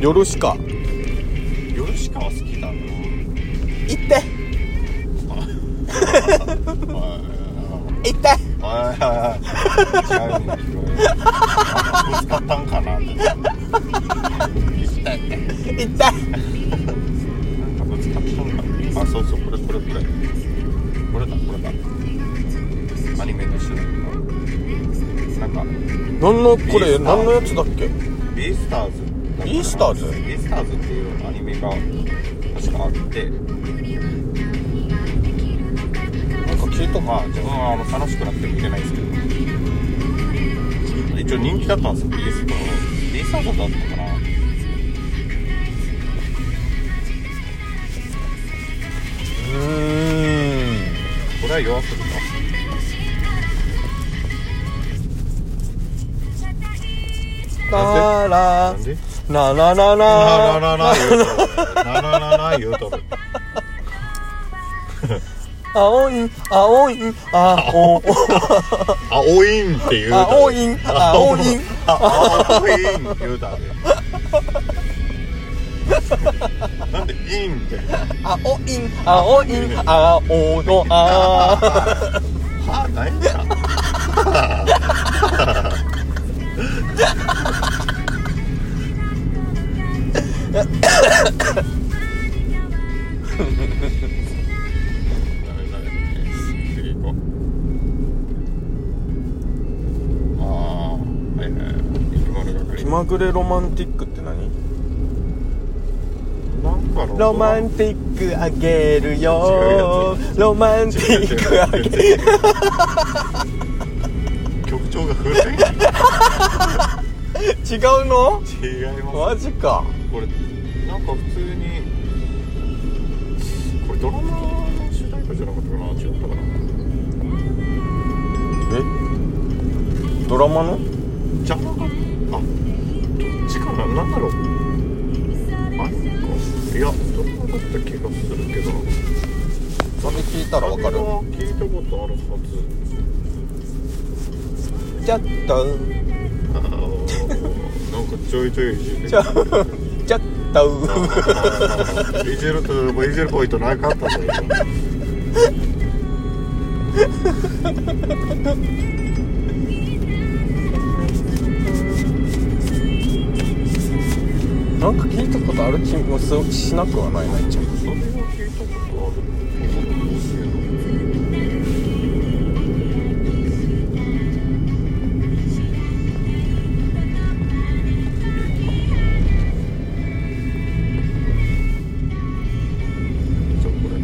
夜しか夜しかは好きだな。行って。行って。ったんかな。って行って。なんかぶつかったんかな。あそうそう。これこれこれ。これだ。これだ。アニメの主題歌。なんか。何のこれ何のやつだっけ？ビースターズビースターズ？ビースターズっていうアニメが確かあって。なんか聞いたまあ自分はあの楽しくなくて見てないですけど。一応人気だったんですよビーストビースターズだったかな。うーん。これは弱すぎたたらなななな。ななななな言うとるなな。なな言うとる。青い青い青青いんって言う青い青い青いん言うたで。なんでいんって。青い青い青のあ。は何やれロマンティックって何？ロマンティックあげるよ。ロマンティックあげる。曲調が古い。違うの？違います。マジか。これなんか普通にこれドラマの主題歌じゃなかったかな？違ったかな？え？ドラマの？じゃなかったちかななんだろう？あれか。いやドラマだった気がするけど。それ聞いたらわかる。聞いたことあるはず。ちょっとあーなんかちょいちょいいじる。ちょちょっといじるといじるポイントなかったぞなんか聞いたことある気もすしなくはないな一応それは聞いたことあるじゃあこれ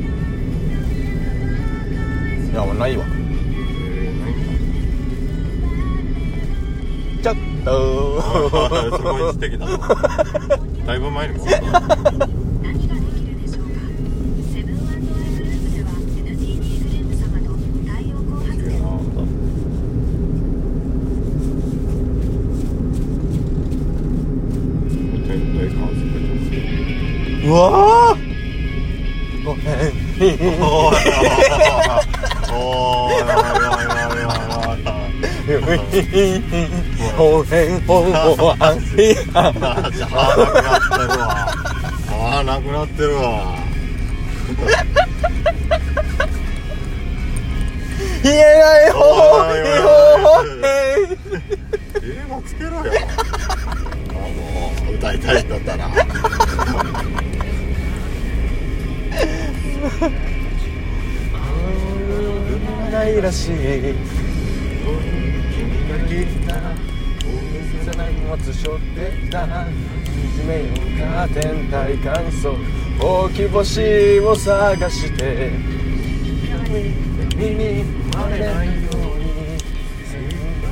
い。やないわ、ちょっとすごい素敵だだいぶ前にもうわあごめん。おい おいおいおいおいおいおいおへんおんおあんひああーなくなってるわあーなくなってるわ言えないほうほうへん映画つけろよあもう歌いたいんだったらないらしい君が来た大切な荷物背負ってたいじめようか天体観測大き星を探して。耳に触れないように心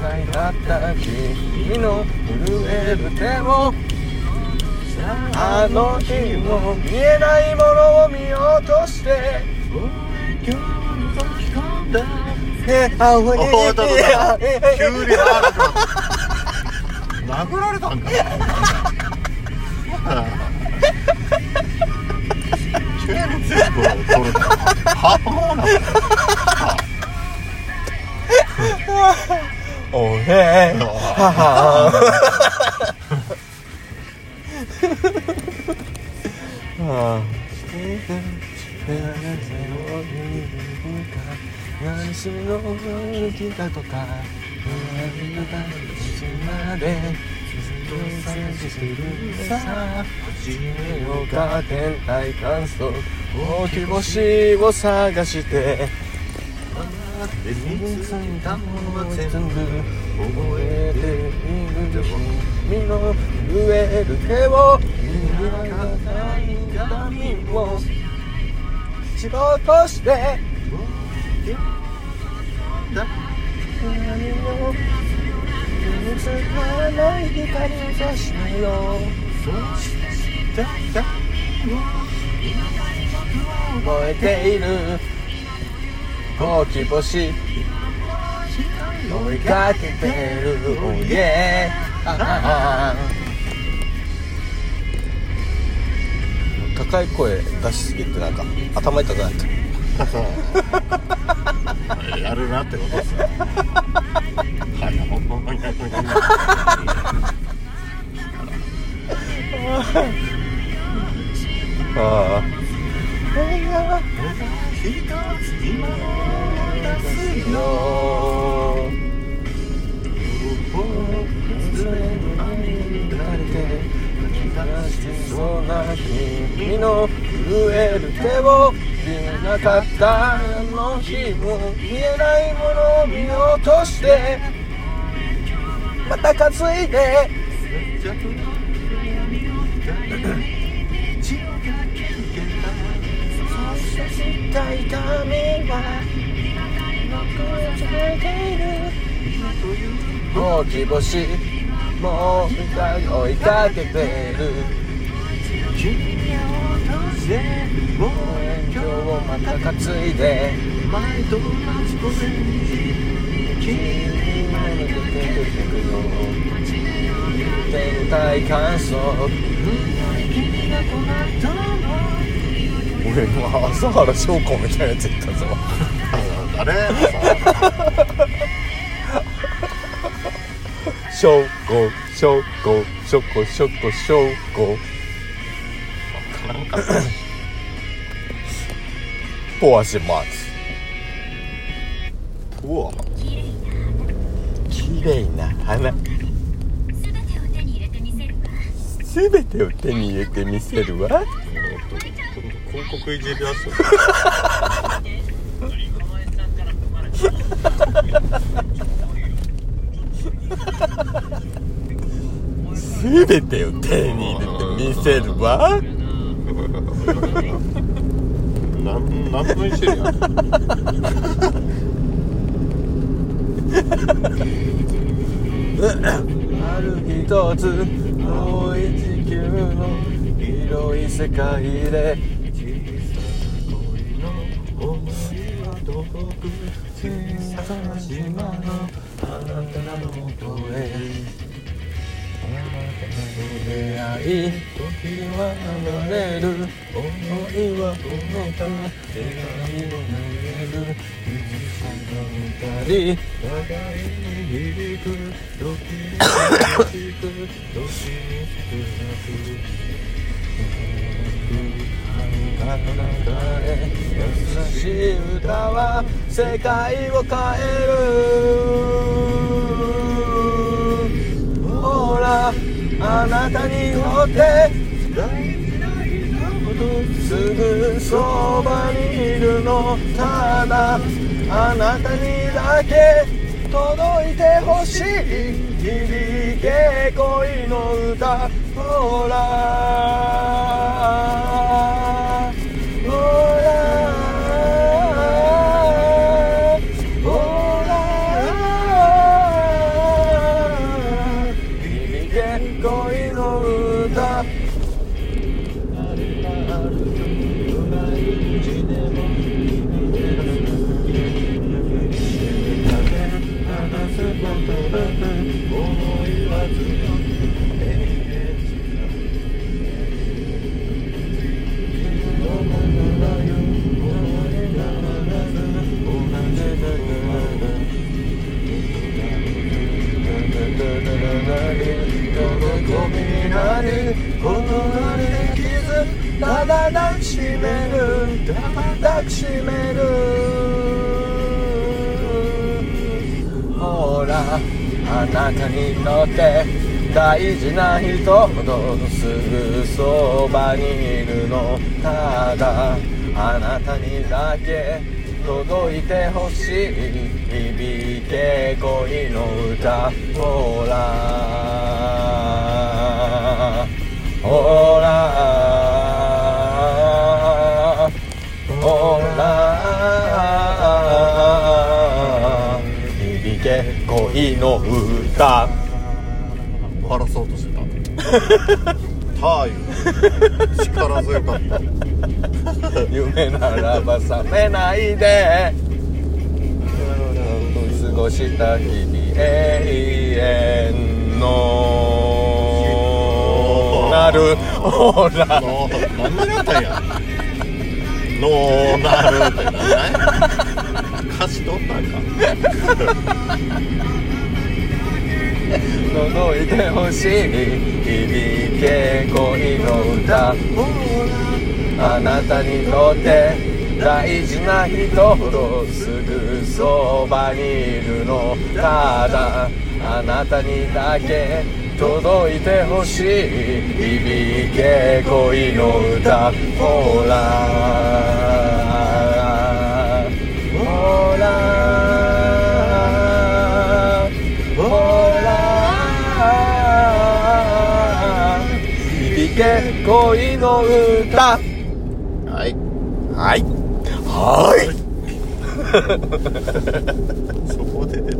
配だった君の震える手を。あの日も見えないものを見ようとして。えあおいおーっとっとっと急に長くなった殴られたんかな急に全部を取るのはもうなおへははあ何しの来たとかまでさあ始めようか天体観測大き星を探してで見ついたものは全部覚えている。君の震える手を見ながら痛みを仕事して何も見つからない光を差しなよ。そうしてえている。星追いかけてる。Oh 高い声出しすぎてなんか頭痛くなった やるなってことですよはいほんまにあ一つ今の出すよそうな君の震える手を見なかった日も見えないものを見落としてまた担いでそうした痛みは僕を連れている大き星もう追いかけてる。君を落としてもう今日をまた担いで前と同じ声に君の出てくよ天体観測君がこなったの俺今朝原翔子みたいなやつ言ったぞ。誰翔子翔子翔子翔子翔子なんかポアします花。全てを手に入れてみせるわ。すべてを手に入れてみせるわ。広告いじり出すよすべてを手に入れてみせるわ。なん何分してるやある一つ青い地球の広い世界で小さな恋の思はどこく小さな島のあなたの元へ。出会い時は流れる思いはこのため手紙を投げる二人互いに響く時に響く時に少なく遥かな中へ優しい歌は世界を変えるあなたによってすぐそばにいるのただあなたにだけ届いてほしい。響け恋の歌ほら。抱きしめる。ほらあなたにとって大事な人ほどすぐそばにいるの。ただあなたにだけ届いてほしい響け恋の歌ほらほら。恋の歌。終わらそうとしてた。ターユ力強かった夢ならば覚めないで。過ごした日々永遠の。なるほら。の何の歌や？のーなるって何？や歌詞取ったんか。届いてほしい。響け恋の歌。あなたにとって大事な人ほどすぐそばにいるのただあなたにだけ届いてほしい。響け恋の歌。ほら。恋の歌。はい。はい。はい。そこで出